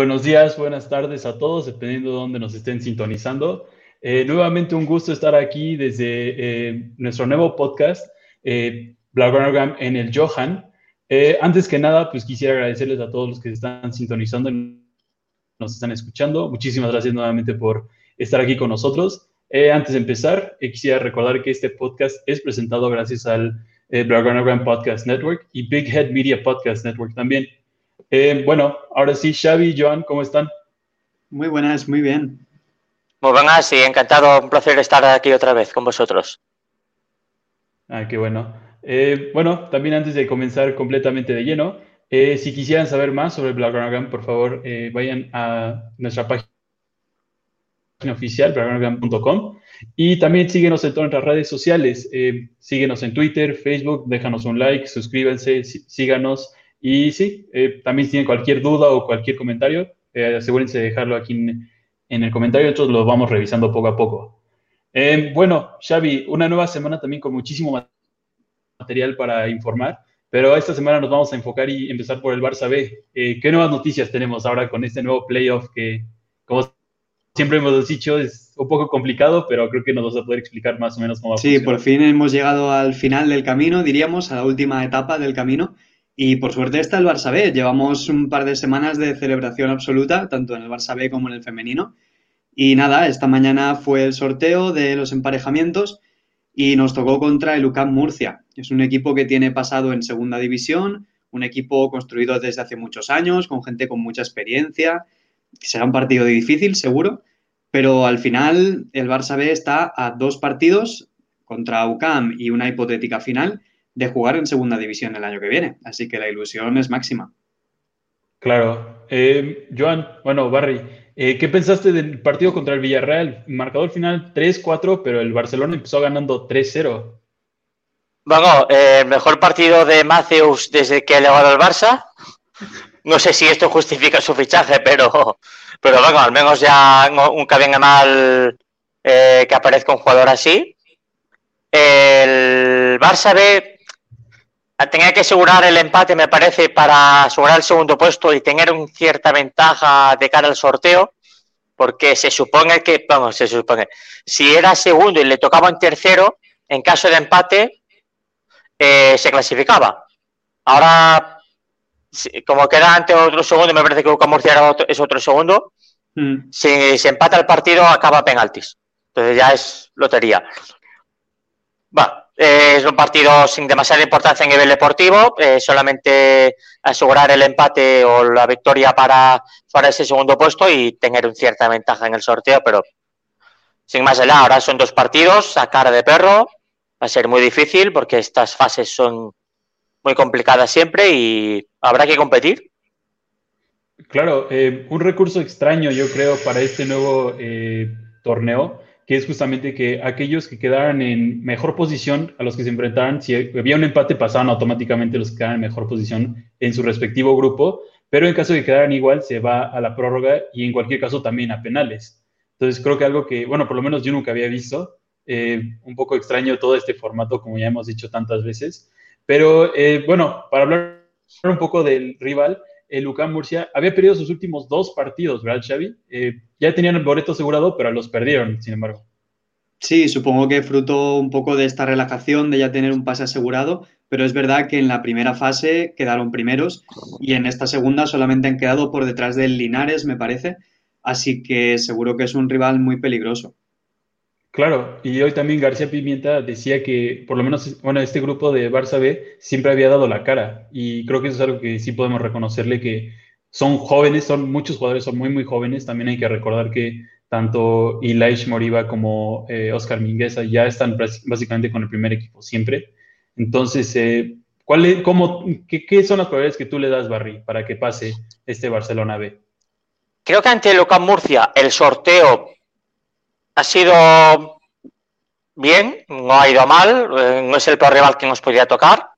Buenos días, buenas tardes a todos, dependiendo de dónde nos estén sintonizando. Eh, nuevamente un gusto estar aquí desde eh, nuestro nuevo podcast, eh, en el Johan. Eh, antes que nada, pues quisiera agradecerles a todos los que están sintonizando nos están escuchando. Muchísimas gracias nuevamente por estar aquí con nosotros. antes de empezar, quisiera recordar que este podcast es presentado gracias al eh, Podcast Network y Big Head Media Podcast Network también. Bueno, ahora sí, Xavi, Joan, ¿cómo están? Muy buenas, muy bien. Muy buenas sí, encantado, un placer estar aquí otra vez con vosotros. Ah, qué bueno. Eh, bueno, también antes de comenzar completamente de lleno, eh, si quisieran saber más sobre Bloggergram, por favor, eh, vayan a nuestra página oficial, bloggergram.com, y también síguenos en todas nuestras redes sociales. síguenos en Twitter, Facebook, déjanos un like, suscríbanse, síganos, y sí, también si tienen cualquier duda o cualquier comentario, asegúrense de dejarlo aquí en en el comentario, nosotros lo vamos revisando poco a poco. Eh, bueno, Xavi, una nueva semana también con muchísimo material para informar, pero esta semana nos vamos a enfocar y empezar por el Barça B. Eh, ¿Qué nuevas noticias tenemos ahora con este nuevo playoff que, como siempre hemos dicho, es un poco complicado, pero creo que nos vas a poder explicar más o menos cómo va Sí, por fin hemos llegado al final del camino, diríamos, a la última etapa del camino. Y por suerte está el Barça B. Llevamos un par de semanas de celebración absoluta, tanto en el Barça B como en el femenino. Y nada, esta mañana fue el sorteo de los emparejamientos y nos tocó contra el UCAM Murcia. Es un equipo que tiene pasado en segunda división, un equipo construido desde hace muchos años, con gente con mucha experiencia. Será un partido difícil, seguro, pero al final el Barça B está a dos partidos contra UCAM y una hipotética final de jugar en segunda división el año que viene. Así que la ilusión es máxima. Claro. Eh, Joan, bueno, Barry, eh, ¿qué pensaste del partido contra el Villarreal? Marcador final 3-4, pero el Barcelona empezó ganando 3-0. Bueno, el eh, mejor partido de Mateus desde que ha llegado al Barça. No sé si esto justifica su fichaje, pero, pero bueno, al menos ya nunca venga mal que aparezca un jugador así. El Barça B tenía que asegurar el empate, me parece, para asegurar el segundo puesto y tener una cierta ventaja de cara al sorteo, porque se supone que, vamos, se supone, si era segundo y le tocaba en tercero, en caso de empate, eh, se clasificaba. Ahora, como queda ante otro segundo, me parece que Boca Murcia es otro segundo, mm. si se empata el partido, acaba penaltis. Entonces ya es lotería. Va, es un partido sin demasiada importancia en nivel deportivo, eh, solamente asegurar el empate o la victoria para, para ese segundo puesto y tener una cierta ventaja en el sorteo, pero sin más allá, ahora son dos partidos a cara de perro, va a ser muy difícil porque estas fases son muy complicadas siempre y habrá que competir. Claro, eh, un recurso extraño yo creo para este nuevo eh, torneo que es justamente que aquellos que quedaran en mejor posición a los que se enfrentaran, si había un empate, pasaban automáticamente los que quedaran en mejor posición en su respectivo grupo, pero en caso de que quedaran igual, se va a la prórroga y en cualquier caso también a penales. Entonces creo que algo que, bueno, por lo menos yo nunca había visto, eh, un poco extraño todo este formato, como ya hemos dicho tantas veces, pero eh, bueno, para hablar un poco del rival, el UCAM Murcia había perdido sus últimos dos partidos, ¿verdad, Xavi? Eh, ya tenían el boleto asegurado, pero los perdieron, sin embargo. Sí, supongo que fruto un poco de esta relajación de ya tener un pase asegurado, pero es verdad que en la primera fase quedaron primeros y en esta segunda solamente han quedado por detrás del Linares, me parece, así que seguro que es un rival muy peligroso. Claro, y hoy también García Pimienta decía que por lo menos, bueno, este grupo de Barça B siempre había dado la cara y creo que eso es algo que sí podemos reconocerle que son jóvenes, son muchos jugadores, son muy, muy jóvenes. También hay que recordar que tanto Ilaish Moriba como eh, Oscar Mingueza ya están básicamente con el primer equipo siempre. Entonces, eh, ¿cuál cómo, qué, qué, son las probabilidades que tú le das, Barry, para que pase este Barcelona B? Creo que ante el Murcia el sorteo ha sido bien, no ha ido mal, eh, no es el peor rival que nos podría tocar,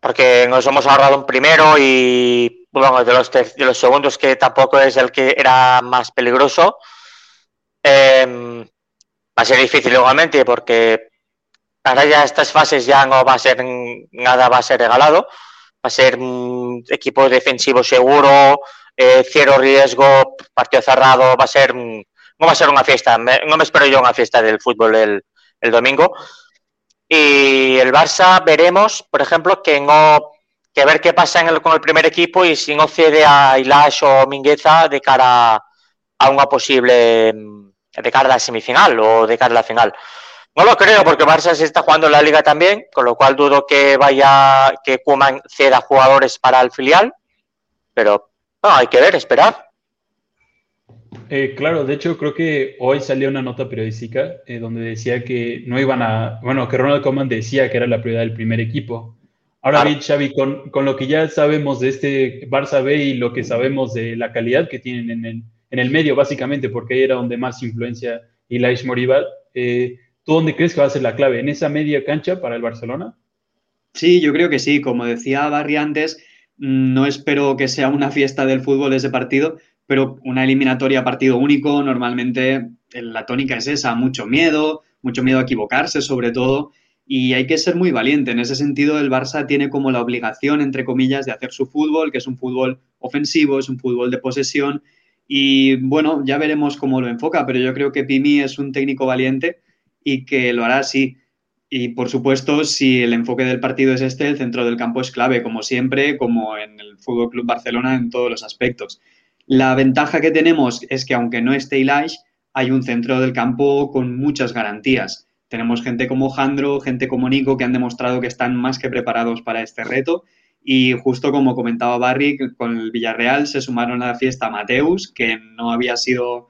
porque nos hemos ahorrado un primero y bueno, de los, de los segundos que tampoco es el que era más peligroso. Em, va a ser difícil igualmente porque ahora ya estas fases ya no va a ser nada, va a ser regalado. Va a ser un equipo defensivo seguro, eh, cero riesgo, partido cerrado, va a ser, no va a ser una fiesta, no me espero yo una fiesta del fútbol el, el domingo. Y el Barça veremos, por ejemplo, que no que ver qué pasa en el, con el primer equipo y si no cede a Ilash o Mingueza de cara a una posible de cara a la semifinal o de cara a la final. No lo creo porque Barça se está jugando en la liga también, con lo cual dudo que vaya que Kuman ceda jugadores para el filial, pero no, hay que ver, esperar. Eh, claro, de hecho creo que hoy salió una nota periodística eh, donde decía que no iban a, bueno, que Ronald Koeman decía que era la prioridad del primer equipo. Ahora bien, Xavi, con, con, lo que ya sabemos de este Barça B y lo que sabemos de la calidad que tienen en el, en el medio, básicamente, porque ahí era donde más influencia Ilaish Morival, eh, ¿tú dónde crees que va a ser la clave? ¿En esa media cancha para el Barcelona? Sí, yo creo que sí. Como decía Barry antes, mm, no espero que sea una fiesta del fútbol ese partido, pero una eliminatoria partido único, normalmente la tónica es esa, mucho miedo, mucho miedo a equivocarse sobre todo, y hay que ser muy valiente. En ese sentido, el Barça tiene como la obligación, entre comillas, de hacer su fútbol, que es un fútbol ofensivo, es un fútbol de posesión, y bueno, ya veremos cómo lo enfoca, pero yo creo que Pimi es un técnico valiente y que lo hará así. Y por supuesto, si el enfoque del partido es este, el centro del campo es clave, como siempre, como en el Fútbol Club Barcelona en todos los aspectos. La ventaja que tenemos es que aunque no esté Ilaish, hay un centro del campo con muchas garantías. Tenemos gente como Jandro, gente como Nico, que han demostrado que están más que preparados para este reto y justo como comentaba Barry, con el Villarreal se sumaron a la fiesta Mateus, que no había sido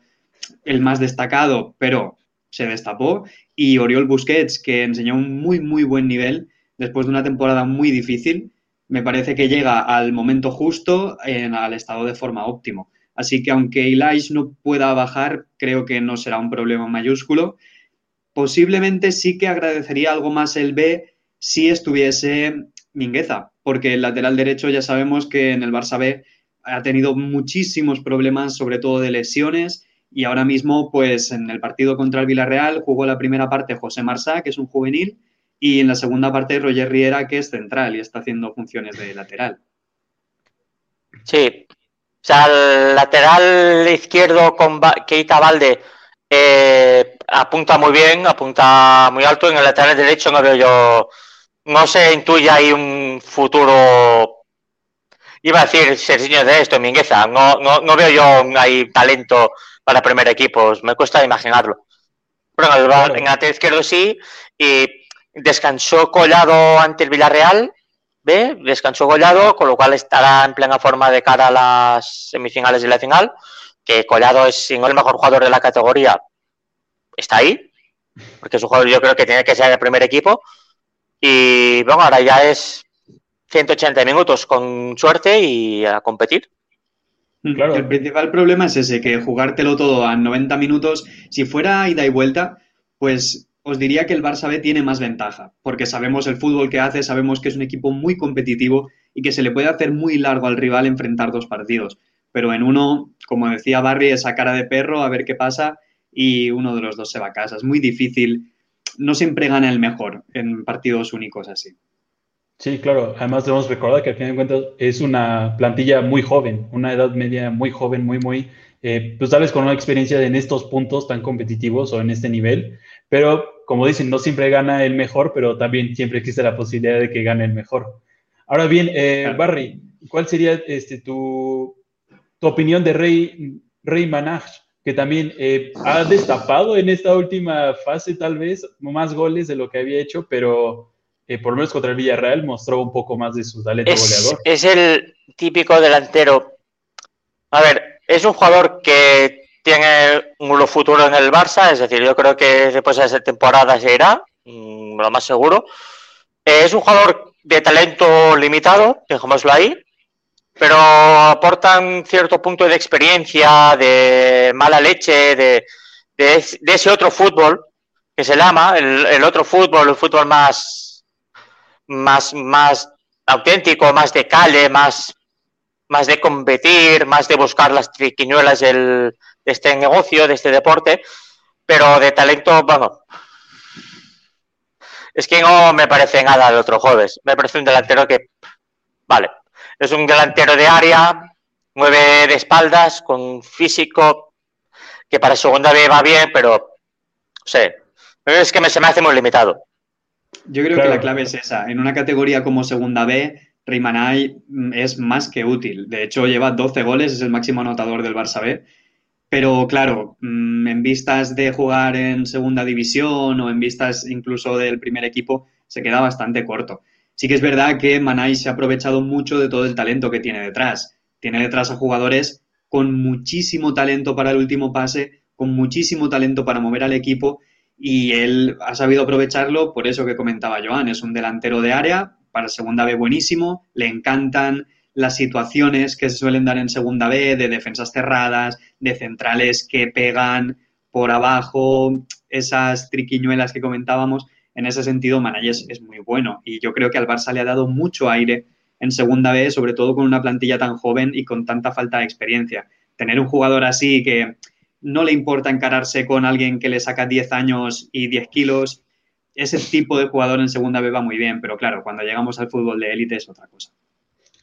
el más destacado, pero se destapó, y Oriol Busquets, que enseñó un muy, muy buen nivel después de una temporada muy difícil. Me parece que llega al momento justo, en, al estado de forma óptimo. Así que aunque Elias no pueda bajar, creo que no será un problema mayúsculo. Posiblemente sí que agradecería algo más el B si estuviese Mingueza, porque el lateral derecho ya sabemos que en el Barça B ha tenido muchísimos problemas, sobre todo de lesiones, y ahora mismo, pues en el partido contra el Villarreal jugó la primera parte José Marsá, que es un juvenil, y en la segunda parte Roger Riera, que es central y está haciendo funciones de lateral. Sí, o sea, el lateral izquierdo con Keita Valde eh, apunta muy bien, apunta muy alto. En el lateral derecho no veo yo no se intuye ahí un futuro. Iba a decir Serginho de esto, Mingueza. No, no, no veo yo ahí talento para primer equipo. Me cuesta imaginarlo. Pero en el, en el izquierdo sí. Y descansó Collado ante el Villarreal. ¿Ve? Descansó Collado, con lo cual estará en plena forma de cara a las semifinales y la final. Que Collado es, si no el mejor jugador de la categoría, está ahí. Porque es un jugador, yo creo que tiene que ser el primer equipo. Y bueno, ahora ya es 180 minutos con suerte y a competir. Mm, claro. El principal problema es ese, que jugártelo todo a 90 minutos, si fuera ida y vuelta, pues os diría que el Barça B tiene más ventaja, porque sabemos el fútbol que hace, sabemos que es un equipo muy competitivo y que se le puede hacer muy largo al rival enfrentar dos partidos. Pero en uno, como decía Barry, esa cara de perro, a ver qué pasa, y uno de los dos se va a casa. Es muy difícil no siempre gana el mejor en partidos únicos así. Sí, claro. Además debemos recordar que al final de cuentas es una plantilla muy joven, una edad media muy joven, muy, muy, eh, pues tal vez con una experiencia en estos puntos tan competitivos o en este nivel. Pero como dicen, no siempre gana el mejor, pero también siempre existe la posibilidad de que gane el mejor. Ahora bien, eh, Barry, ¿cuál sería este, tu, tu opinión de Rey, Rey Manaj? que también eh, ha destapado en esta última fase tal vez más goles de lo que había hecho, pero eh, por lo menos contra el Villarreal mostró un poco más de su talento goleador. Es el típico delantero. A ver, es un jugador que tiene un futuro en el Barça, es decir, yo creo que después de esa temporada se irá, mm, lo más seguro. Eh, es un jugador de talento limitado, dejémoslo ahí, pero aportan cierto punto de experiencia, de mala leche, de, ese otro fútbol que se llama, el, otro fútbol, el fútbol más, más, más auténtico, más de calle, más, más de competir, más de buscar las triquiñuelas de este negocio, de este deporte, pero de talento, vamos. Es que no me parece nada de otro jueves. Me parece un delantero que, vale, es un delantero de área, nueve de espaldas, con físico, que para segunda B va bien, pero no sé, es que me, se me hace muy limitado. Yo creo que la clave es esa. En una categoría como segunda B, Rimanay mm, es más que útil. De hecho, lleva 12 goles, es el máximo anotador del Barça B. Pero claro, mm, en vistas de jugar en segunda división o en vistas incluso del primer equipo, se queda bastante corto. Sí que es verdad que Manay se ha aprovechado mucho de todo el talento que tiene detrás. Tiene detrás a jugadores con muchísimo talento para el último pase, con muchísimo talento para mover al equipo y él ha sabido aprovecharlo por eso que comentaba Joan. Es un delantero de área, para segunda B buenísimo, le encantan las situaciones que se suelen dar en segunda B de defensas cerradas, de centrales que pegan por abajo, esas triquiñuelas que comentábamos. En ese sentido, Manayes es muy bueno y yo creo que al Barça le ha dado mucho aire en segunda B, sobre todo con una plantilla tan joven y con tanta falta de experiencia. Tener un jugador así que no le importa encararse con alguien que le saca 10 años y 10 kilos, ese tipo de jugador en segunda B va muy bien, pero claro, cuando llegamos al fútbol de élite es otra cosa.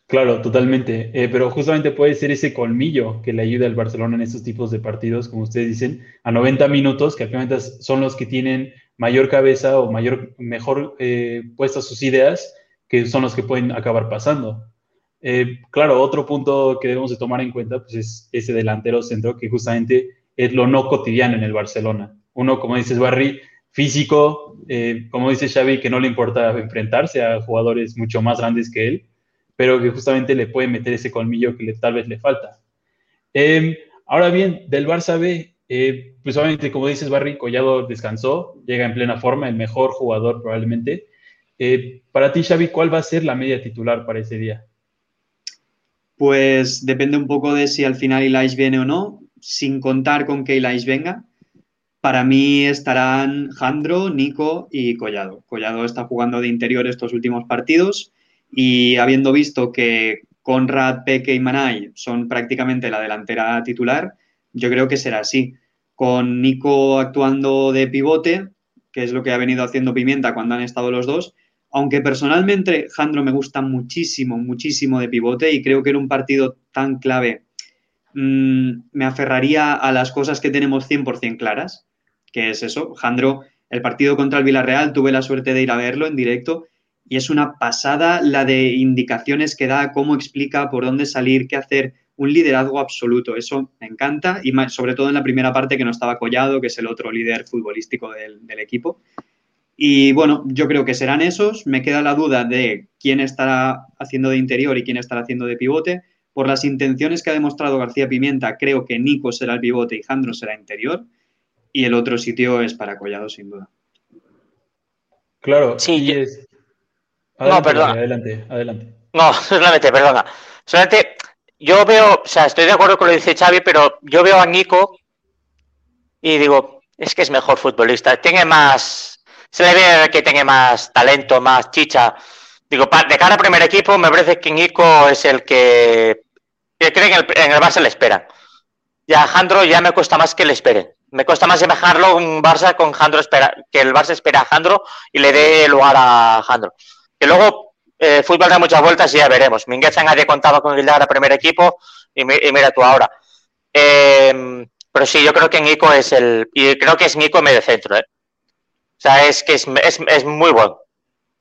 Claro, totalmente. Eh, pero justamente puede ser ese colmillo que le ayuda al Barcelona en estos tipos de partidos, como ustedes dicen, a 90 minutos, que al son los que tienen mayor cabeza o mayor, mejor eh, puestas sus ideas, que son los que pueden acabar pasando. Eh, claro, otro punto que debemos de tomar en cuenta pues es ese delantero centro que justamente es lo no cotidiano en el Barcelona. Uno, como dices, Barry, físico, eh, como dice Xavi, que no le importa enfrentarse a jugadores mucho más grandes que él, pero que justamente le puede meter ese colmillo que tal vez le falta. Em, ahora bien, del Barça B, eh, pues obviamente, como dices, Barry, Collado descansó, llega en plena forma, el mejor jugador probablemente. Eh, para ti, Xavi, ¿cuál va a ser la media titular para ese día? Pues depende un poco de si al final Ilais viene o no, sin contar con que Ilais venga. Para mí estarán Jandro, Nico y Collado. Collado está jugando de interior estos últimos partidos y habiendo visto que Conrad, Peque y Manay son prácticamente la delantera titular, yo creo que será así. Con Nico actuando de pivote, que es lo que ha venido haciendo Pimienta cuando han estado los dos, aunque personalmente Jandro me gusta muchísimo, muchísimo de pivote y creo que en un partido tan clave mm, me aferraría a las cosas que tenemos 100% claras que es eso. Jandro, el partido contra el Villarreal, tuve la suerte de ir a verlo en directo y es una pasada la de indicaciones que da, cómo explica por dónde salir, qué hacer, un liderazgo absoluto. Eso me encanta y sobre todo en la primera parte que no estaba Collado, que es el otro líder futbolístico del, del equipo. Y bueno, yo creo que serán esos. Me queda la duda de quién estará haciendo de interior y quién estará haciendo de pivote. Por las intenciones que ha demostrado García Pimienta, creo que Nico será el pivote y Jandro será interior y el otro sitio es para Collado, sin duda. Claro, sí. Es... no, perdón. Adelante, adelante. No, solamente, perdona. Solamente, yo veo, o sea, estoy de acuerdo con lo que dice Xavi, pero yo veo a Nico y digo, es que es mejor futbolista. Tiene más, se le ve que tiene más talento, más chicha. Digo, de cara al primer equipo, me parece que Nico es el que, que cree que en el, en el Barça le espera. Y a Jandro ya me cuesta más que le espere me cuesta más imaginarlo un Barça con Jandro espera, que el Barça espera a Jandro y le dé lugar a Jandro. Que luego eh, fútbol da muchas vueltas y ya veremos. Mingueza nadie contaba con Gildar a primer equipo y, mira tú ahora. Eh, pero sí, yo creo que Nico es el. Y creo que es Nico medio centro, ¿eh? O sea, es que es, es, es, muy bueno.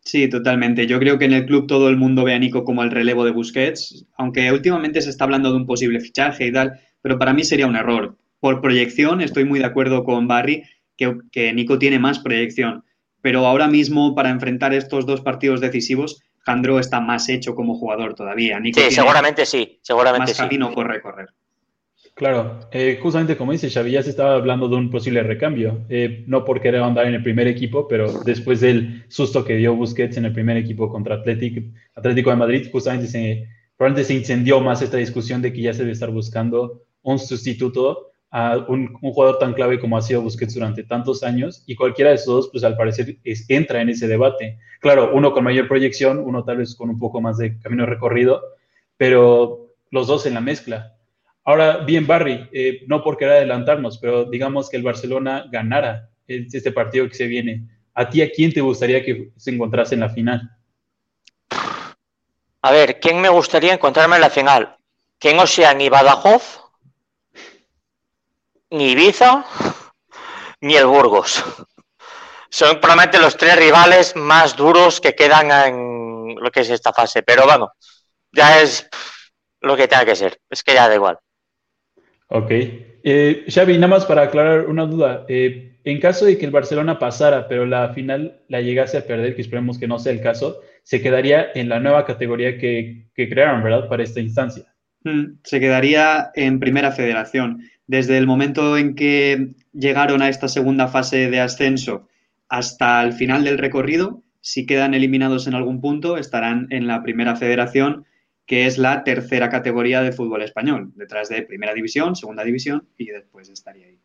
Sí, totalmente. Yo creo que en el club todo el mundo ve a Nico como el relevo de Busquets, aunque últimamente se está hablando de un posible fichaje y tal, pero para mí sería un error por proyección, estoy muy de acuerdo con Barry, que, Nico tiene más proyección. Pero ahora mismo, para enfrentar estos dos partidos decisivos, Jandro está más hecho como jugador todavía. Nico sí, seguramente sí, seguramente más camino por recorrer. Claro, eh, justamente como dice Xavi, ya se estaba hablando de un posible recambio, eh, no por querer andar en el primer equipo, pero después del susto que dio Busquets en el primer equipo contra Atlético, Atlético de Madrid, justamente se, probablemente se incendió más esta discusión de que ya se debe estar buscando un sustituto a un, jugador tan clave como ha sido Busquets durante tantos años y cualquiera de esos dos, pues al parecer entra en ese debate. Claro, uno con mayor proyección, uno tal vez con un poco más de camino recorrido, pero los dos en la mezcla. Ahora, bien, Barry, eh, no por querer adelantarnos, pero digamos que el Barcelona ganara este partido que se viene. ¿A ti a quién te gustaría que se encontrase en la final? A ver, ¿quién me gustaría encontrarme en la final? que no sea ni Badajoz, ni Ibiza, ni el Burgos. Son probablemente los tres rivales más duros que quedan en lo que es esta fase. Pero bueno, ya es lo que tenga que ser. Es que ya da igual. Ok. Eh, Xavi, nada más para aclarar una duda. Eh, en caso de que el Barcelona pasara, pero la final la llegase a perder, que esperemos que no sea el caso, se quedaría en la nueva categoría que, crearon, ¿verdad? Para esta instancia. Mm, se quedaría en primera federación. Desde el momento en que llegaron a esta segunda fase de ascenso hasta el final del recorrido, si quedan eliminados en algún punto, estarán en la primera federación que es la tercera categoría de fútbol español, detrás de primera división, segunda división y después estaría ahí.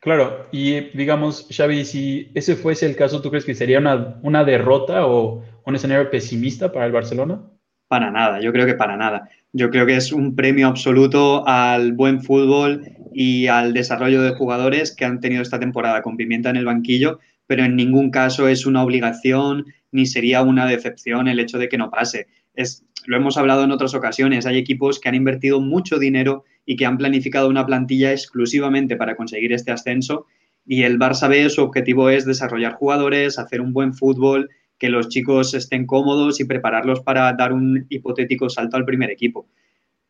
Claro, y digamos, Xavi, si ese fuese el caso, ¿tú crees que sería una, una derrota o un escenario pesimista para el Barcelona? Para nada, yo creo que para nada. Yo creo que es un premio absoluto al buen fútbol y al desarrollo de jugadores que han tenido esta temporada con Pimienta en el banquillo, pero en ningún caso es una obligación ni sería una decepción el hecho de que no pase. Es, lo hemos hablado en otras ocasiones, hay equipos que han invertido mucho dinero y que han planificado una plantilla exclusivamente para conseguir este ascenso y el Barça B su objetivo es desarrollar jugadores, hacer un buen fútbol, que los chicos estén cómodos y prepararlos para dar un hipotético salto al primer equipo.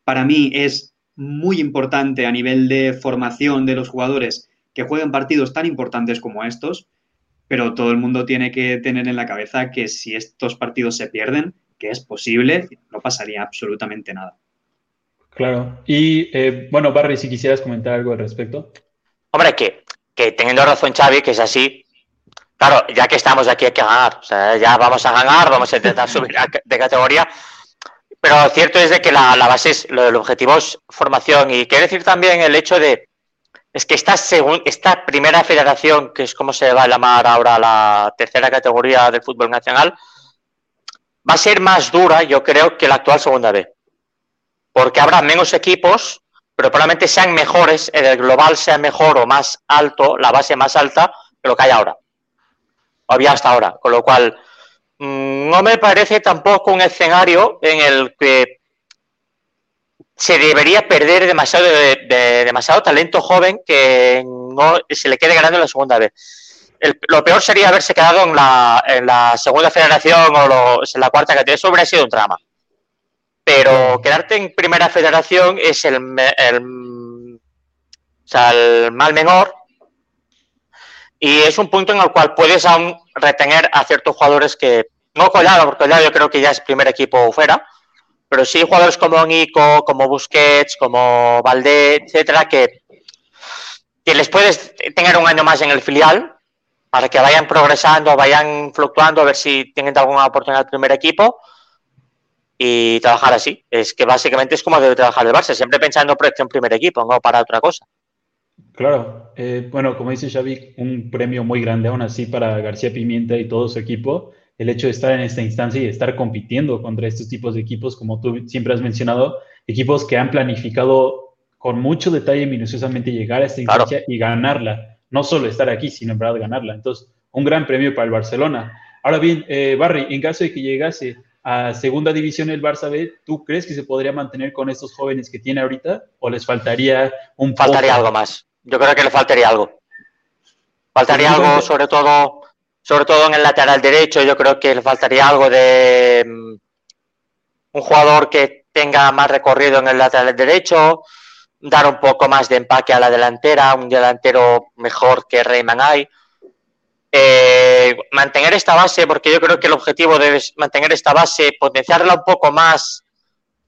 Para mí es muy importante a nivel de formación de los jugadores que jueguen partidos tan importantes como estos, pero todo el mundo tiene que tener en la cabeza que si estos partidos se pierden, que es posible, no pasaría absolutamente nada. Claro. Y eh, bueno, Barry, si quisieras comentar algo al respecto. Hombre, que, que teniendo razón Xavi, que es así, claro, ya que estamos aquí hay que ganar, o sea, ya vamos a ganar, vamos a intentar subir de categoría, pero cierto es de que la, base es, lo del objetivo es formación y quiero decir también el hecho de, es que esta, esta primera federación, que es como se va a llamar ahora la tercera categoría del fútbol nacional, va a ser más dura, yo creo, que la actual segunda B. Porque habrá menos equipos, pero probablemente sean mejores, en el global sea mejor o más alto, la base más alta que lo que hay ahora. O había hasta ahora. Con lo cual, mm, no me parece tampoco un escenario en el que se debería perder demasiado, de, demasiado talento joven que no se le quede ganando en la segunda vez lo peor sería haberse quedado en la, en la segunda federación o en la cuarta categoría. Eso habría sido un drama. Pero quedarte en primera federación es el, el, el mal menor. Y es un punto en el cual puedes aún retener a ciertos jugadores que, no Collado, porque Collado yo creo que ya es primer equipo fuera, pero sí jugadores como Nico, como Busquets, como Valdé, etcétera, que, que les puedes tener un año más en el filial para que vayan progresando, vayan fluctuando, a ver si tienen alguna oportunidad el primer equipo y trabajar así. Es que básicamente es como debe trabajar el Barça, siempre pensando en proyección primer equipo, no para otra cosa. Claro, eh, bueno, como dice Xavi, un premio muy grande aún así para García Pimienta y todo su equipo. El hecho de estar en esta instancia y estar compitiendo contra estos tipos de equipos, como tú siempre has mencionado, equipos que han planificado con mucho detalle y minuciosamente llegar a esta instancia y ganarla no solo estar aquí, sino en verdad ganarla. Entonces, un gran premio para el Barcelona. Ahora bien, eh, Barry, en caso de que llegase a segunda división el Barça B, ¿tú crees que se podría mantener con estos jóvenes que tiene ahorita o les faltaría un Faltaría algo más. Yo creo que le faltaría algo. Faltaría algo, sobre todo, sobre todo en el lateral derecho. Yo creo que le faltaría algo de mm, un jugador que tenga más recorrido en el lateral derecho, dar un poco más de empaque a la delantera, un delantero mejor que Reyman hay. Eh, mantener esta base, porque yo creo que el objetivo debe mantener esta base, potenciarla un poco más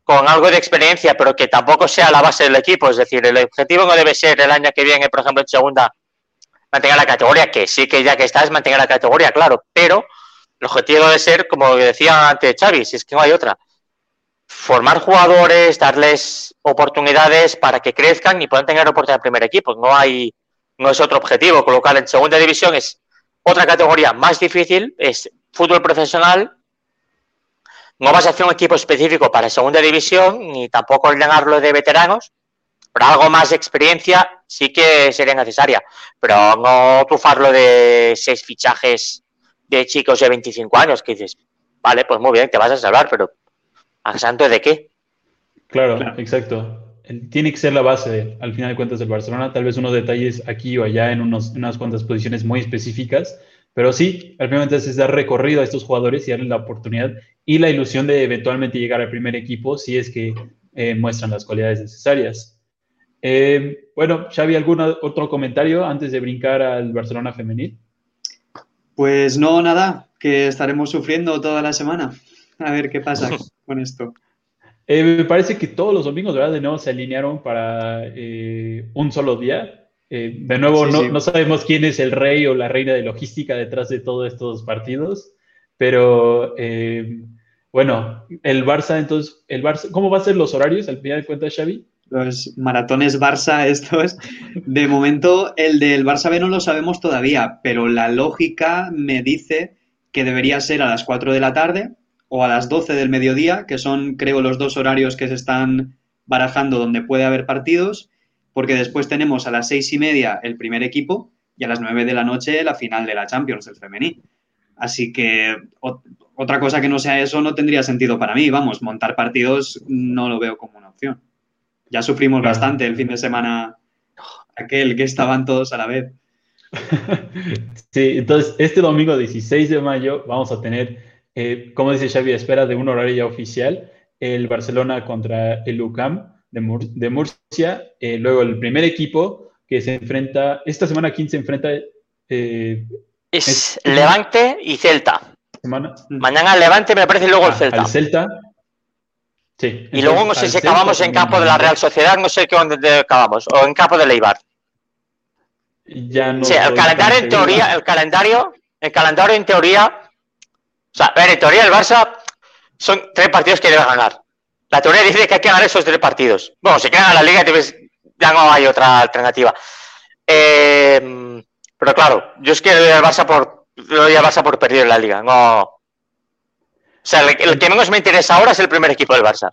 con algo de experiencia, pero que tampoco sea la base del equipo. Es decir, el objetivo no debe ser el año que viene, por ejemplo, en segunda, mantener la categoría, que sí que ya que está es mantener la categoría, claro, pero el objetivo debe ser, como decía antes Xavi, si es que no hay otra, formar jugadores, darles oportunidades para que crezcan y puedan tener oportunidad en primer equipo. No hay, no es otro objetivo. Colocar en segunda división es otra categoría más difícil, es fútbol profesional. No vas a hacer un equipo específico para segunda división, ni tampoco llenarlo de veteranos, pero algo más de experiencia sí que sería necesaria. Pero no tufarlo de seis fichajes de chicos de 25 años, que dices, vale, pues muy bien, te vas a salvar, pero ¿A santo de qué? Claro, exacto. Tiene que ser la base, al final de cuentas, del Barcelona. Tal vez unos detalles aquí o allá en unas cuantas posiciones muy específicas, pero sí, al final de cuentas es dar recorrido a estos jugadores y darles la oportunidad y la ilusión de eventualmente llegar al primer equipo si es que eh, muestran las cualidades necesarias. Eh, bueno, Xavi, ¿algún otro comentario antes de brincar al Barcelona femenil? Pues no, nada, que estaremos sufriendo toda la semana. A ver qué pasa con esto. Eh, me parece que todos los domingos, ¿verdad? De nuevo se alinearon para eh, un solo día. Eh, de nuevo, no, sabemos quién es el rey o la reina de logística detrás de todos estos partidos, pero bueno, el Barça, entonces, el Barça, ¿cómo va a ser los horarios al final de cuentas, Xavi? Los maratones Barça estos, de momento el del Barça B no lo sabemos todavía, pero la lógica me dice que debería ser a las 4 de la tarde o a las 12 del mediodía, que son, creo, los dos horarios que se están barajando donde puede haber partidos, porque después tenemos a las seis y media el primer equipo y a las 9 de la noche la final de la Champions, el femení. Así que otra cosa que no sea eso no tendría sentido para mí. Vamos, montar partidos no lo veo como una opción. Ya sufrimos bastante el fin de semana aquel que estaban todos a la vez. Sí, entonces este domingo 16 de mayo vamos a tener eh, como dice Xavi, espera de un horario ya oficial, el Barcelona contra el UCAM de, Murcia, eh, luego el primer equipo que se enfrenta, esta semana quién se enfrenta... Eh, es, Levante y Celta. Mañana Levante me parece luego el ah, Celta. El Celta. Sí. Y luego no sé si acabamos en campo de la Real Sociedad, no sé qué dónde acabamos, o en campo de Leibar. Ya no sí, el calendario en teoría, el calendario, el calendario en teoría sea, en teoría el Barça son tres partidos que debe ganar. La teoría dice que hay que ganar esos tres partidos. Bueno, si ganar la liga, ya no hay otra alternativa. Eh, pero claro, yo es que doy al Barça por, doy al Barça por perdido en la liga. No. O sea, el, que menos me interesa ahora es el primer equipo del Barça.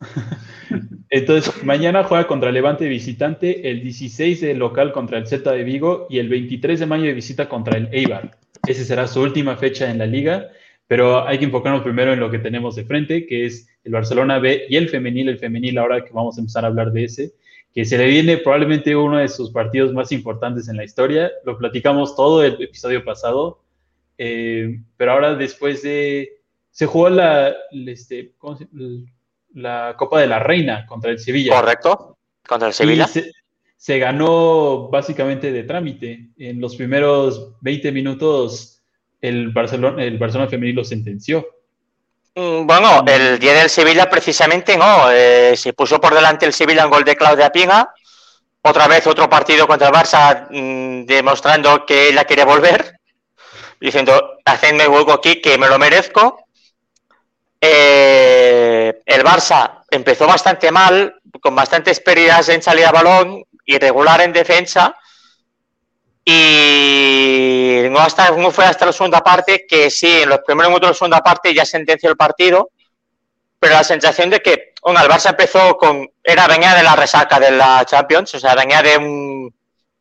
Entonces, mañana juega contra Levante visitante, el 16 de local contra el Z de Vigo y el 23 de mayo de visita contra el Eibar. Esa será su última fecha en la liga pero hay que enfocarnos primero en lo que tenemos de frente, que es el Barcelona B y el femenil, el femenil ahora que vamos a empezar a hablar de ese, que se le viene probablemente uno de sus partidos más importantes en la historia, lo platicamos todo el episodio pasado, eh, pero ahora después de... Se jugó la, este, la Copa de la Reina contra el Sevilla. Correcto, contra el Sevilla. Se, se ganó básicamente de trámite. En los primeros 20 minutos el Barcelona, el Barcelona femenino lo sentenció. Mm, bueno, el día del Sevilla precisamente no, eh, se puso por delante el Sevilla en gol de Claudia Pina, otra vez otro partido contra el Barça mm, demostrando que ella quiere volver, diciendo, hacedme hueco aquí que me lo merezco. Eh, el Barça empezó bastante mal, con bastantes pérdidas en salida de balón, irregular en defensa, y no, hasta, no fue hasta la segunda parte que sí, en los primeros minutos de la segunda parte ya sentenció el partido, pero la sensación de que bueno, el Barça empezó con. Era, venía de la resaca de la Champions, o sea, venía de un.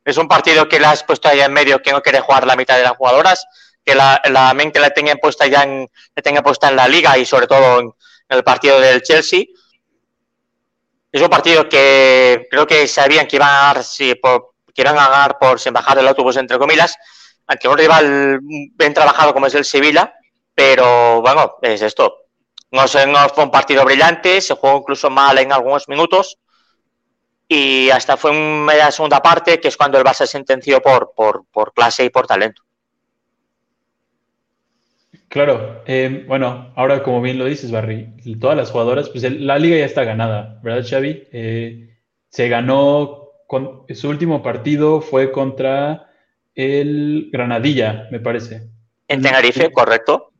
Es un partido que le has puesto ahí en medio que no quiere jugar la mitad de las jugadoras, que la, la mente la tenía puesta ya en, la tenía puesta en la liga y sobre todo en, el partido del Chelsea. Es un partido que creo que sabían que iban a dar, sí, por, quieran ganar por sin bajar del autobús, entre comillas, ante un rival bien trabajado como es el Sevilla, pero bueno, es esto. No, no fue un partido brillante, se jugó incluso mal en algunos minutos y hasta fue en media segunda parte, que es cuando el Barça se sentenció por, por, clase y por talento. Claro, eh, bueno, ahora como bien lo dices, Barry, todas las jugadoras, pues la liga ya está ganada, ¿verdad, Xavi? Eh, se ganó su último partido fue contra el Granadilla, me parece. En Tenerife, correcto.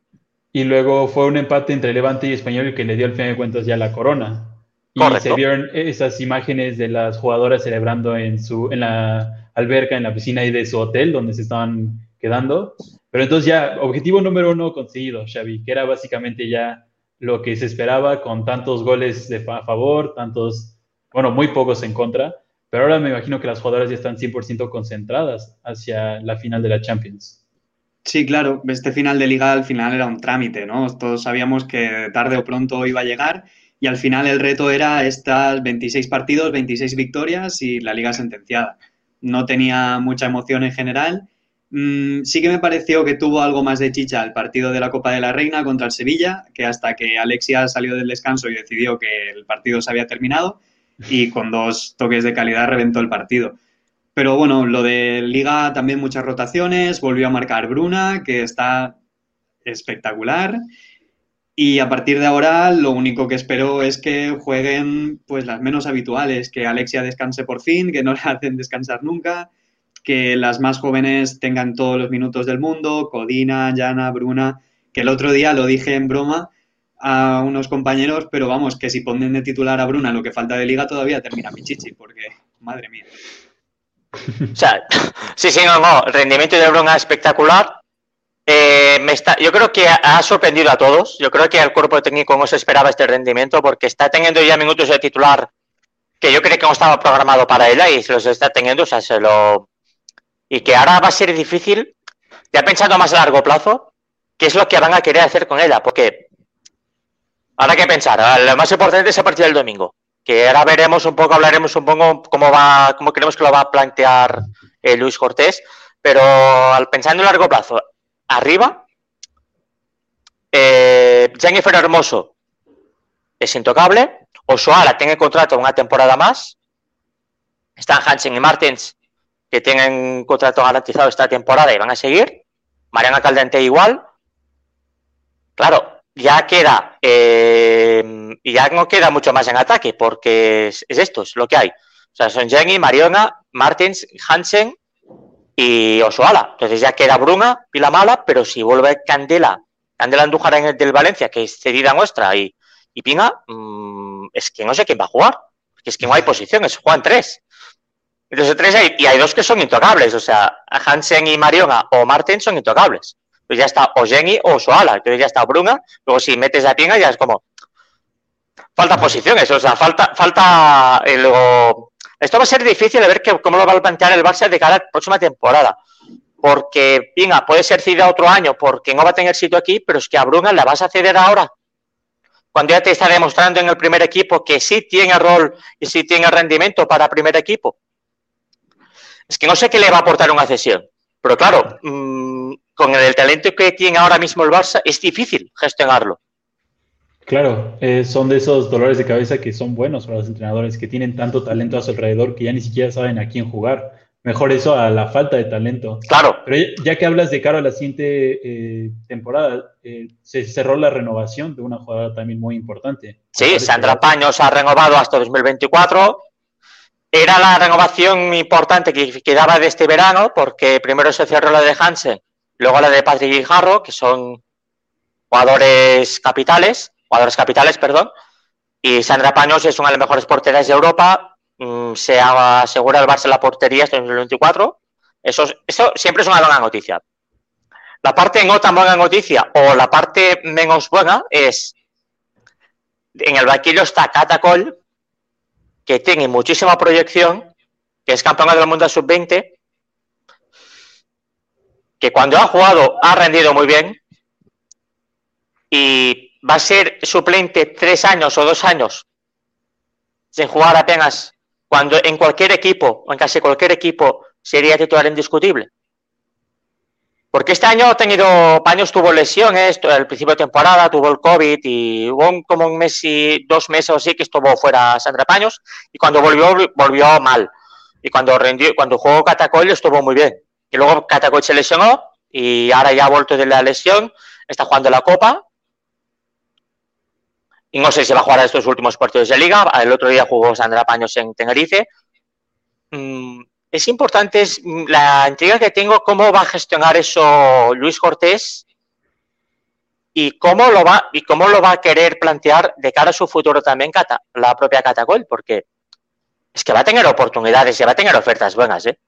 Y luego fue un empate entre Levante y Español que le dio al final de cuentas ya la corona. Y se vieron esas imágenes de las jugadoras celebrando en su en la alberca, en la piscina y de su hotel donde se estaban quedando. Pero entonces ya, objetivo número uno conseguido, Xavi, que era básicamente ya lo que se esperaba con tantos goles de a favor, tantos, bueno, muy pocos en contra. Pero ahora me imagino que las jugadoras ya están 100% concentradas hacia la final de la Champions. Sí, claro, este final de liga al final era un trámite, ¿no? Todos sabíamos que tarde o pronto iba a llegar y al final el reto era estas 26 partidos, 26 victorias y la liga sentenciada. No tenía mucha emoción en general. Mm, sí que me pareció que tuvo algo más de chicha el partido de la Copa de la Reina contra el Sevilla, que hasta que Alexia salió del descanso y decidió que el partido se había terminado y con dos toques de calidad reventó el partido. Pero bueno, lo de Liga también muchas rotaciones, volvió a marcar Bruna, que está espectacular. Y a partir de ahora lo único que espero es que jueguen pues las menos habituales, que Alexia descanse por fin, que no le hacen descansar nunca, que las más jóvenes tengan todos los minutos del mundo, Codina, Jana, Bruna, que el otro día lo dije en broma a unos compañeros, pero vamos, que si ponen de titular a Bruna lo que falta de liga todavía termina Michichi, porque madre mía. O sea, sí, sí, no, no, el rendimiento de Bruna es espectacular eh, me está, yo creo que ha sorprendido a todos. Yo creo que al cuerpo técnico no se esperaba este rendimiento porque está teniendo ya minutos de titular que yo creo que no estaba programado para ella y se los está teniendo, o sea, se lo... Y que ahora va a ser difícil, ya pensando más a largo plazo, qué es lo que van a querer hacer con ella, porque ahora que pensar, lo más importante es a partir del domingo, que ahora veremos un poco, hablaremos un poco cómo va, cómo creemos que lo va a plantear eh, Luis Cortés, pero al pensando en largo plazo, arriba, eh, Jennifer Hermoso es intocable. Osoala tiene contrato una temporada más. Están Hansen y Martins, que tienen contrato garantizado esta temporada y van a seguir. Mariana Caldente igual. Claro, ya queda, eh, ya no queda mucho más en ataque, porque es, esto, es lo que hay. O sea, son Jenny, Mariona, Martins, Hansen y Osoala. Entonces ya queda Bruna, Pila Mala, pero si vuelve Candela, Candela Andújar en el del Valencia, que es cedida nuestra, y, y Pina, mmm, es que no sé quién va a jugar. Es que no hay posiciones, juegan tres. Entonces tres hay, y hay dos que son intocables, o sea, Hansen y Mariona o Martin son intocables. Pues ya está o Jenny o Osoala, entonces ya está Bruna, luego si metes a Pina ya es como... Falta posiciones, o sea, falta, falta, eh, luego esto va a ser difícil de ver que, cómo lo va a plantear el Barça de cara a la próxima temporada. Porque, venga, puede ser cedida otro año porque no va a tener sitio aquí, pero es que a Bruna la vas a ceder ahora. Cuando ya te está demostrando en el primer equipo que sí tiene rol y sí tiene rendimiento para primer equipo. Es que no sé qué le va a aportar una cesión. Pero claro, mmm, con el talento que tiene ahora mismo el Barça, es difícil gestionarlo. Claro, eh, son de esos dolores de cabeza que son buenos para los entrenadores, que tienen tanto talento a su alrededor que ya ni siquiera saben a quién jugar. Mejor eso a la falta de talento. Claro. Pero ya que hablas de cara a la siguiente eh, temporada, eh, se cerró la renovación de una jugadora también muy importante. Sí, Sandra Paños ha renovado hasta 2024. Era la renovación importante que quedaba de este verano, porque primero se cerró la de Hansen, luego la de Patrick Guijarro, que son jugadores capitales jugadores capitales, perdón, y Sandra Paños es una de las mejores porteras de Europa, mm, se asegura el Barça la portería hasta el 2024, eso, eso siempre es una buena noticia. La parte no tan buena noticia o la parte menos buena es en el banquillo está Catacol, que tiene muchísima proyección, que es campeona del mundo sub-20, que cuando ha jugado ha rendido muy bien y va a ser suplente tres años o dos años sin jugar apenas, cuando en cualquier equipo, o en casi cualquier equipo, sería titular indiscutible. Porque este año ha tenido, Paños tuvo lesiones, al principio de temporada tuvo el COVID y hubo como un mes y dos meses o así que estuvo fuera Sandra Paños y cuando volvió, volvió mal. Y cuando rendió, cuando jugó Catacol estuvo muy bien. Y luego Catacol se lesionó y ahora ya ha vuelto de la lesión, está jugando la Copa y no sé si va a jugar a estos últimos partidos de liga. El otro día jugó Sandra Paños en Tenerife. Mm, es importante es mm, la intriga que tengo cómo va a gestionar eso Luis Cortés y cómo lo va y cómo lo va a querer plantear de cara a su futuro también la propia Catacol, porque es que va a tener oportunidades y va a tener ofertas buenas, ¿eh?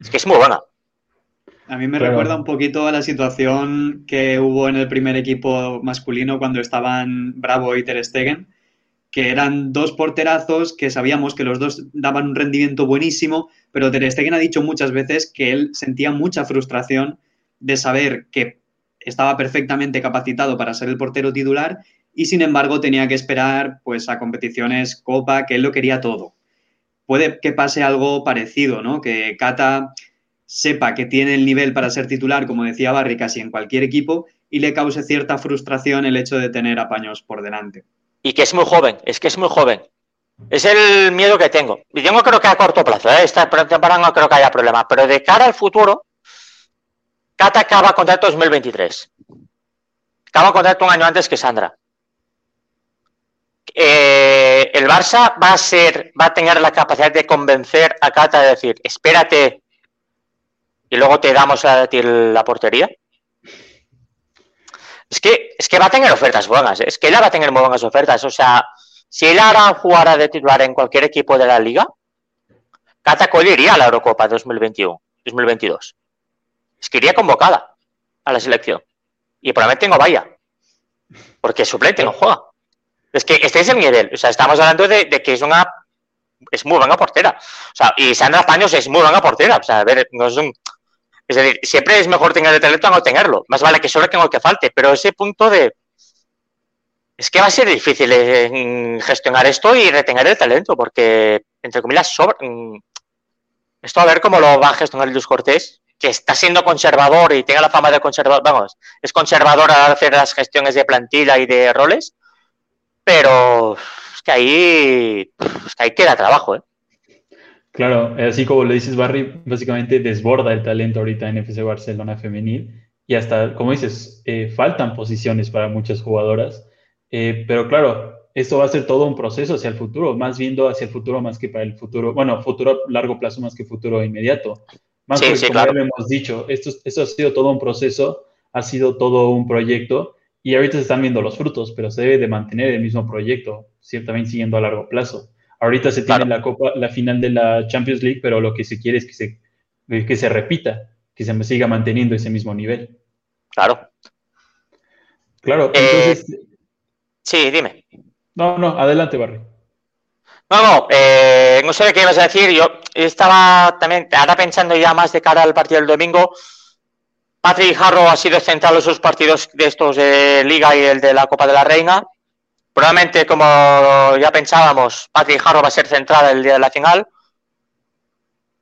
Es que es muy buena. A mí me recuerda un poquito a la situación que hubo en el primer equipo masculino cuando estaban Bravo y Ter Stegen, que eran dos porterazos que sabíamos que los dos daban un rendimiento buenísimo, pero Ter Stegen ha dicho muchas veces que él sentía mucha frustración de saber que estaba perfectamente capacitado para ser el portero titular y sin embargo tenía que esperar pues a competiciones Copa, que él lo quería todo. Puede que pase algo parecido, ¿no? Que Cata sepa que tiene el nivel para ser titular, como decía Barry, casi en cualquier equipo, y le cause cierta frustración el hecho de tener apaños por delante. Y que es muy joven, es que es muy joven. Es el miedo que tengo. Y no creo que a corto plazo, ¿eh? esta temporada no creo que haya problema, pero de cara al futuro, Cata acaba contrato 2023. Acaba contrato un año antes que Sandra. Eh, el Barça va a ser, va a tener la capacidad de convencer a Cata de decir, espérate y luego te damos a ti la portería. Es que, es que va a tener ofertas buenas, ¿eh? es que ella va a tener muy buenas ofertas. O sea, si él ahora jugara de titular en cualquier equipo de la liga, Cata iría a la Eurocopa 2021, 2022. Es que iría convocada a la selección. Y probablemente no vaya. Porque suplente no juega. Es que este es el nivel. O sea, estamos hablando de, que es una. Es muy buena portera. O sea, y Sandra Paños es muy buena portera. O sea, a ver, no es un. Es decir, siempre es mejor tener el talento a no tenerlo. Más vale que sobre que no que falte. Pero ese punto de. Es que va a ser difícil eh, gestionar esto y retener el talento, porque, entre comillas, sobra. Mm, esto a ver cómo lo va a gestionar Luis Cortés, que está siendo conservador y tenga la fama de conservador, vamos, es conservador a hacer las gestiones de plantilla y de roles, pero es que ahí, es que ahí queda trabajo, ¿eh? Claro, así como le dices, Barry, básicamente desborda el talento ahorita en FC Barcelona femenil y hasta, como dices, eh, faltan posiciones para muchas jugadoras, eh, pero claro, esto va a ser todo un proceso hacia el futuro, más viendo hacia el futuro más que para el futuro, bueno, futuro a largo plazo más que futuro inmediato. Más sí, porque, como ya lo hemos dicho, esto, esto ha sido todo un proceso, ha sido todo un proyecto y ahorita se están viendo los frutos, pero se debe de mantener el mismo proyecto, ciertamente siguiendo a largo plazo. Ahorita se tiene la copa, la final de la Champions League, pero lo que se quiere es que se, que se repita, que se siga manteniendo ese mismo nivel. Claro. Claro, eh, sí, dime. No, no, adelante, Barry. No, no, eh, no sé qué ibas a decir. Yo estaba también, ahora pensando ya más de cara al partido del domingo. Patrick Harrow ha sido central en sus partidos de estos de Liga y el de la Copa de la Reina. Probablemente, como ya pensábamos, Patrick Harrow va a ser central el día de la final.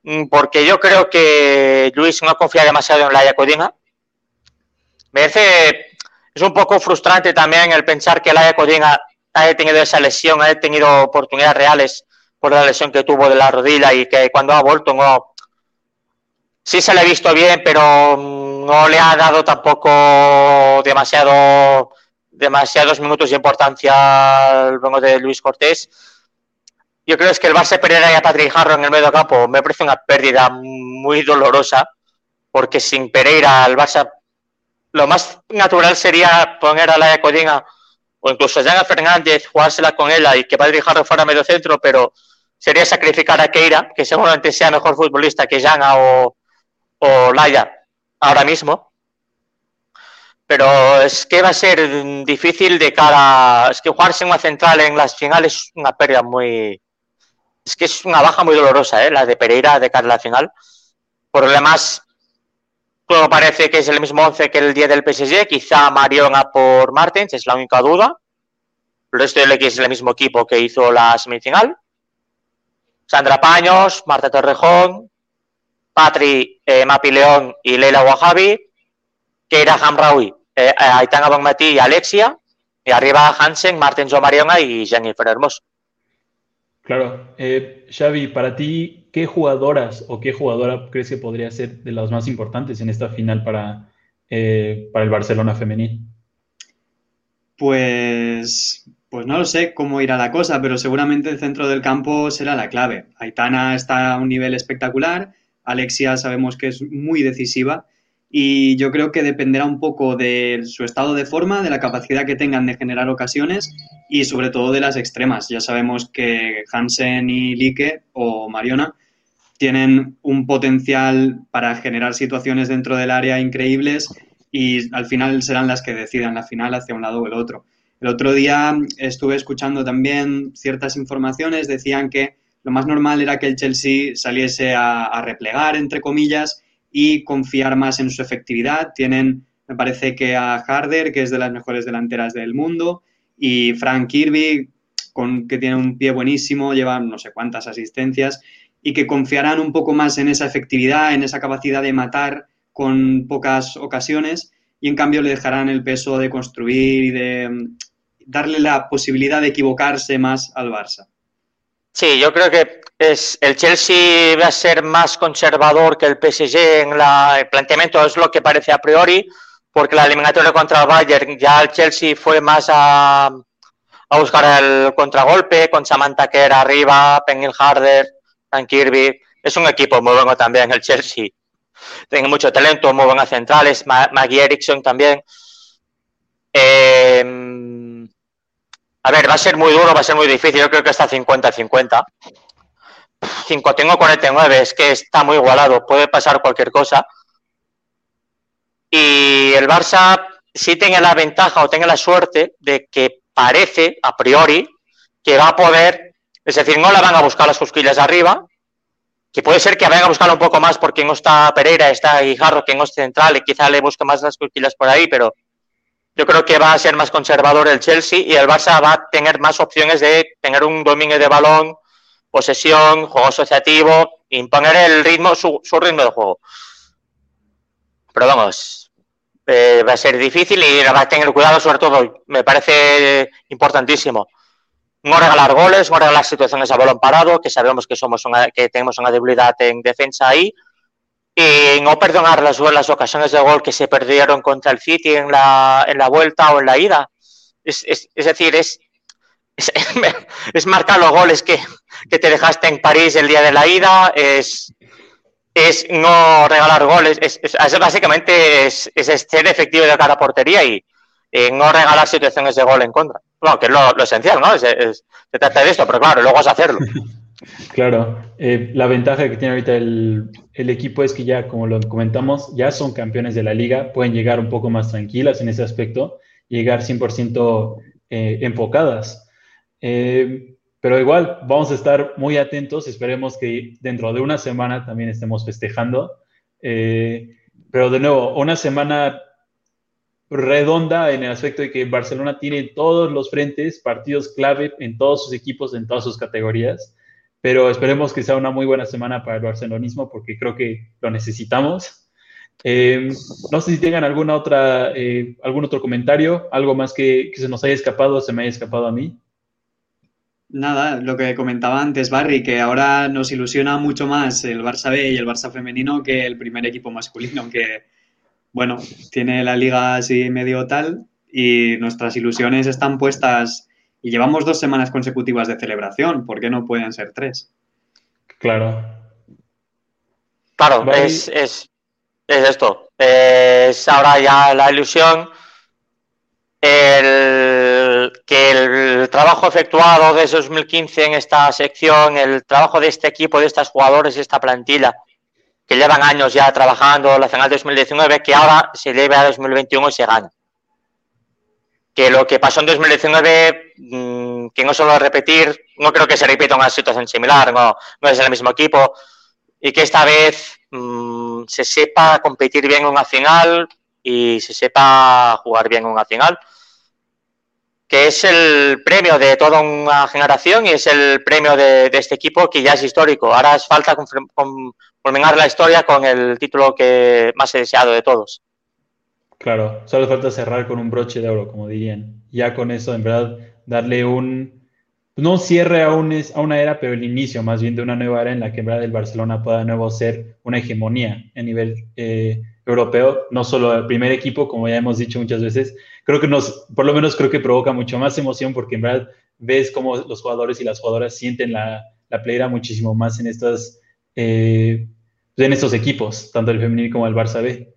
Mm, porque yo creo que Luis no confía demasiado en la Codina. Me parece, es un poco frustrante también el pensar que la Codina haya tenido esa lesión, haya tenido oportunidades reales por la lesión que tuvo de la rodilla y que cuando ha vuelto no. Sí se le ha visto bien, pero no le ha dado tampoco demasiado demasiados minutos de importancia al vengo de Luis Cortés. Yo creo que el Barça Pereira y a Patrick Harro en el medio campo me parece una pérdida muy dolorosa, porque sin Pereira el Barça lo más natural sería poner a la Codina o incluso a Jana Fernández, jugársela con ella y que Patrick Harro fuera medio centro, pero sería sacrificar a Keira, que seguramente sea mejor futbolista que Jana o, o Laia ahora mismo pero es que va a ser difícil de cara. Es que jugarse en una central en las finales es una pérdida muy. Es que es una baja muy dolorosa, ¿eh? la de Pereira de cara a la final. Por lo demás, todo parece que es el mismo 11 que el día del PSG. Quizá Mariona por Martens, es la única duda. El resto es el mismo equipo que hizo la semifinal. Sandra Paños, Marta Torrejón, Patri eh, Mapileón y Leila Wahabi que era Hamraoui, eh, Aitana Bonmatí y Alexia, y arriba Hansen, Martens Mariona y Jennifer Hermoso. Claro. Eh, Xavi, para ti, ¿qué jugadoras o qué jugadora crees que podría ser de las más importantes en esta final para, eh, para el Barcelona femenil? Pues, pues no lo sé cómo irá la cosa, pero seguramente el centro del campo será la clave. Aitana está a un nivel espectacular, Alexia sabemos que es muy decisiva y yo creo que dependerá un poco de su estado de forma, de la capacidad que tengan de generar ocasiones y sobre todo de las extremas. Ya sabemos que Hansen y Lique o Mariona tienen un potencial para generar situaciones dentro del área increíbles y al final serán las que decidan la final hacia un lado o el otro. El otro día estuve escuchando también ciertas informaciones, decían que lo más normal era que el Chelsea saliese a, a replegar, entre comillas, y confiar más en su efectividad. Tienen, me parece que a Harder, que es de las mejores delanteras del mundo, y Frank Kirby, con, que tiene un pie buenísimo, lleva no sé cuántas asistencias y que confiarán un poco más en esa efectividad, en esa capacidad de matar con pocas ocasiones y en cambio le dejarán el peso de construir y de mm, darle la posibilidad de equivocarse más al Barça. Sí, yo creo que es el Chelsea va a ser más conservador que el PSG en la, el planteamiento, es lo que parece a priori, porque la eliminatoria contra el Bayern ya el Chelsea fue más a, a buscar el contragolpe con Samantha Kerr arriba, Pengil Harder, Dan Kirby. Es un equipo muy bueno también el Chelsea. Tiene mucho talento, muy buenas centrales, Maggie Erickson también. Eh, a ver, va a ser muy duro, va a ser muy difícil. Yo creo que está 50-50. 5 tengo 49, es que está muy igualado, puede pasar cualquier cosa. Y el Barça sí tiene la ventaja o tiene la suerte de que parece, a priori, que va a poder, es decir, no la van a buscar las cosquillas arriba, que puede ser que vayan a buscarlo un poco más porque no está Pereira, está Guijarro, que no es central, y quizá le busque más las cosquillas por ahí, pero yo creo que va a ser más conservador el Chelsea y el Barça va a tener más opciones de tener un dominio de balón, posesión, juego asociativo, imponer el ritmo, su, su ritmo de juego. Pero vamos, eh, va a ser difícil y va a tener cuidado, sobre todo, me parece importantísimo. No regalar goles, no regalar situaciones a balón parado, que sabemos que somos una, que tenemos una debilidad en defensa ahí. Y no perdonar las, las ocasiones de gol que se perdieron contra el City en la, en la vuelta o en la ida. Es, es, es decir, es, es, es, marcar los goles que, que te dejaste en París el día de la ida, es, es no regalar goles, es, básicamente es, ser efectivo de cada portería y no regalar situaciones de gol en contra. Bueno, que es lo, lo esencial, ¿no? se trata de esto, pero claro, luego es hacerlo. Claro, eh, la ventaja que tiene ahorita el, el, equipo es que ya, como lo comentamos, ya son campeones de la liga, pueden llegar un poco más tranquilas en ese aspecto, llegar 100% eh, enfocadas. Eh, pero igual vamos a estar muy atentos, esperemos que dentro de una semana también estemos festejando. Eh, pero de nuevo, una semana redonda en el aspecto de que Barcelona tiene todos los frentes, partidos clave en todos sus equipos, en todas sus categorías. Pero esperemos que sea una muy buena semana para el barcelonismo porque creo que lo necesitamos. Eh, no sé si tengan alguna otra, eh, algún otro comentario, algo más que, se nos haya escapado se me haya escapado a mí. Nada, lo que comentaba antes, Barry, que ahora nos ilusiona mucho más el Barça B y el Barça femenino que el primer equipo masculino, que, bueno, tiene la liga así medio tal y nuestras ilusiones están puestas y llevamos dos semanas consecutivas de celebración, ¿por qué no pueden ser tres? Claro. Claro, es, es, es, esto. Es ahora ya la ilusión el, que el trabajo efectuado desde 2015 en esta sección, el trabajo de este equipo, de estos jugadores, de esta plantilla, que llevan años ya trabajando la final 2019, que ahora se lleve a 2021 y se gana. Que lo que pasó en 2019, mmm, que no solo repetir, no creo que se repita una situación similar, no, no es el mismo equipo, y que esta vez mmm, se sepa competir bien en una final y se sepa jugar bien en una final que es el premio de toda una generación y es el premio de, de este equipo que ya es histórico. Ahora es falta culminar la historia con el título que más he deseado de todos. Claro, solo falta cerrar con un broche de oro, como dirían. Ya con eso, en verdad, darle un, no cierre a, un, una era, pero el inicio más bien de una nueva era en la que en verdad el Barcelona pueda de nuevo ser una hegemonía a nivel eh, europeo, no solo el primer equipo, como ya hemos dicho muchas veces, creo que nos, por lo menos creo que provoca mucho más emoción porque en verdad ves cómo los jugadores y las jugadoras sienten la, la playera muchísimo más en estos, eh, en estos equipos, tanto el femenino como el Barça B.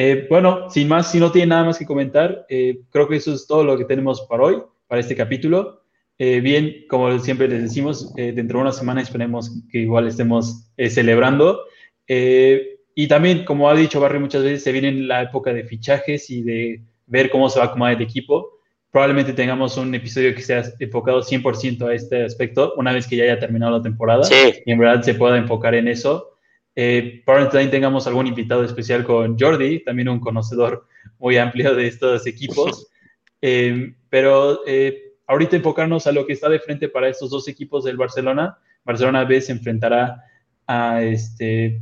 Eh, bueno, sin más, si no tiene nada más que comentar, eh, creo que eso es todo lo que tenemos para hoy, para este capítulo. Eh, bien, como siempre les decimos, eh, dentro de una semana esperemos que igual estemos celebrando. Y también, como ha dicho Barry muchas veces, se viene la época de fichajes y de ver cómo se va a acomodar el equipo. Probablemente tengamos un episodio que sea enfocado 100% a este aspecto, una vez que ya haya terminado la temporada. Sí. Y en verdad se pueda enfocar en eso. Eh, también tengamos algún invitado especial con Jordi, también un conocedor muy amplio de estos equipos. Eh, pero eh, ahorita enfocarnos a lo que está de frente para estos dos equipos del Barcelona. Barcelona B se enfrentará a este,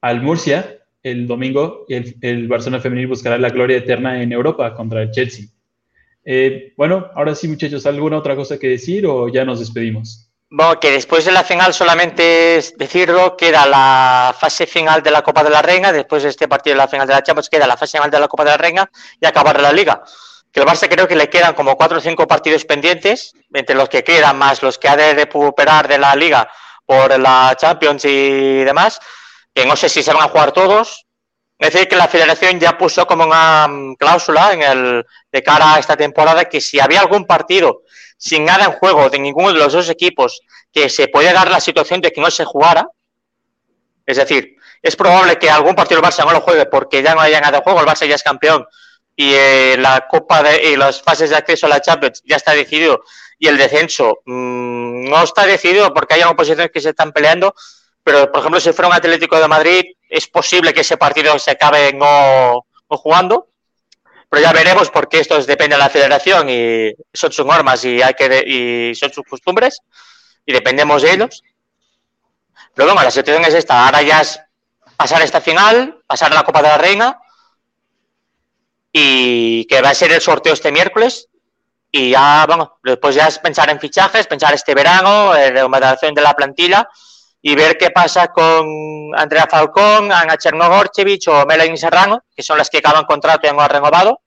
al Murcia el domingo y el, Barcelona femenil buscará la gloria eterna en Europa contra el Chelsea. Eh, bueno, ahora sí, muchachos, ¿alguna otra cosa que decir o ya nos despedimos? Bueno, que después de la final solamente es decirlo, queda la fase final de la Copa de la Reina, después de este partido de la final de la Champions queda la fase final de la Copa de la Reina y acabar la Liga. Que el Barça creo que le quedan como cuatro o cinco partidos pendientes, entre los que quedan más los que ha de recuperar de la Liga por la Champions y demás, que no sé si se van a jugar todos. Es decir, que la federación ya puso como una cláusula en el, de cara a esta temporada que si había algún partido sin nada en juego de ninguno de los dos equipos, que se puede dar la situación de que no se jugara. Es decir, es probable que algún partido del Barça no lo juegue porque ya no haya nada en juego, el Barça ya es campeón y eh, la Copa de, y las fases de acceso a la Champions ya está decidido y el descenso mmm, no está decidido porque hay oposiciones que se están peleando, pero por ejemplo si fuera un Atlético de Madrid es posible que ese partido se acabe no, no jugando pero ya veremos porque esto depende de la federación y son sus normas y, hay que y son sus costumbres y dependemos de ellos. Pero bueno, la situación es esta. Ahora ya es pasar esta final, pasar la Copa de la Reina y que va a ser el sorteo este miércoles. Y ya, bueno, después ya es pensar en fichajes, pensar este verano, en la remodelación de la plantilla y ver qué pasa con Andrea Falcón, Ana Chernogorchevich o Melanie Serrano, que son las que acaban contrato y han renovado,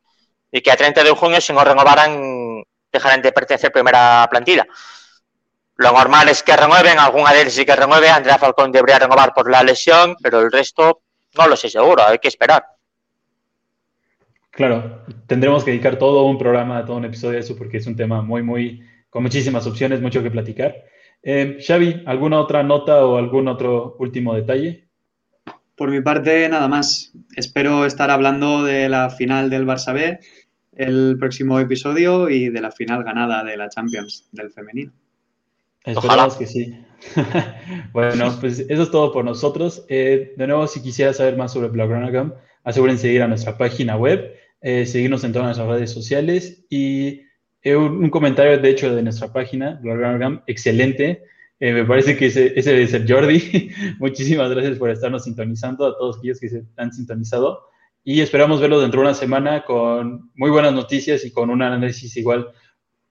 y que a 30 de junio, si no renovaran, dejarán de pertenecer primera plantilla. Lo normal es que renueven, alguna de ellas sí que renueve, Andrea Falcón debería renovar por la lesión, pero el resto no lo sé seguro, hay que esperar. Claro, tendremos que dedicar todo un programa, todo un episodio a eso, porque es un tema muy, muy, con muchísimas opciones, mucho que platicar. Eh, Xavi, ¿alguna otra nota o algún otro último detalle? Por mi parte, nada más. Espero estar hablando de la final del Barça B el próximo episodio y de la final ganada de la Champions del femenino. Esperamos que sí. bueno, pues eso es todo por nosotros. Eh, de nuevo, si quisiera saber más sobre Blogronagam, asegúrense de ir a nuestra página web, eh, seguirnos en todas nuestras redes sociales y un, comentario, de hecho, de nuestra página, excelente. Eh, me parece que ese, debe ser Jordi. Muchísimas gracias por estarnos sintonizando, a todos aquellos que se han sintonizado. Y esperamos verlo dentro de una semana con muy buenas noticias y con un análisis igual.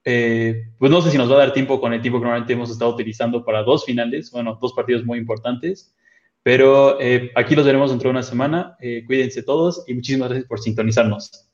Eh, pues no sé si nos va a dar tiempo con el tiempo que normalmente hemos estado utilizando para dos finales, bueno, dos partidos muy importantes. Pero aquí los veremos dentro de una semana. cuídense todos y muchísimas gracias por sintonizarnos.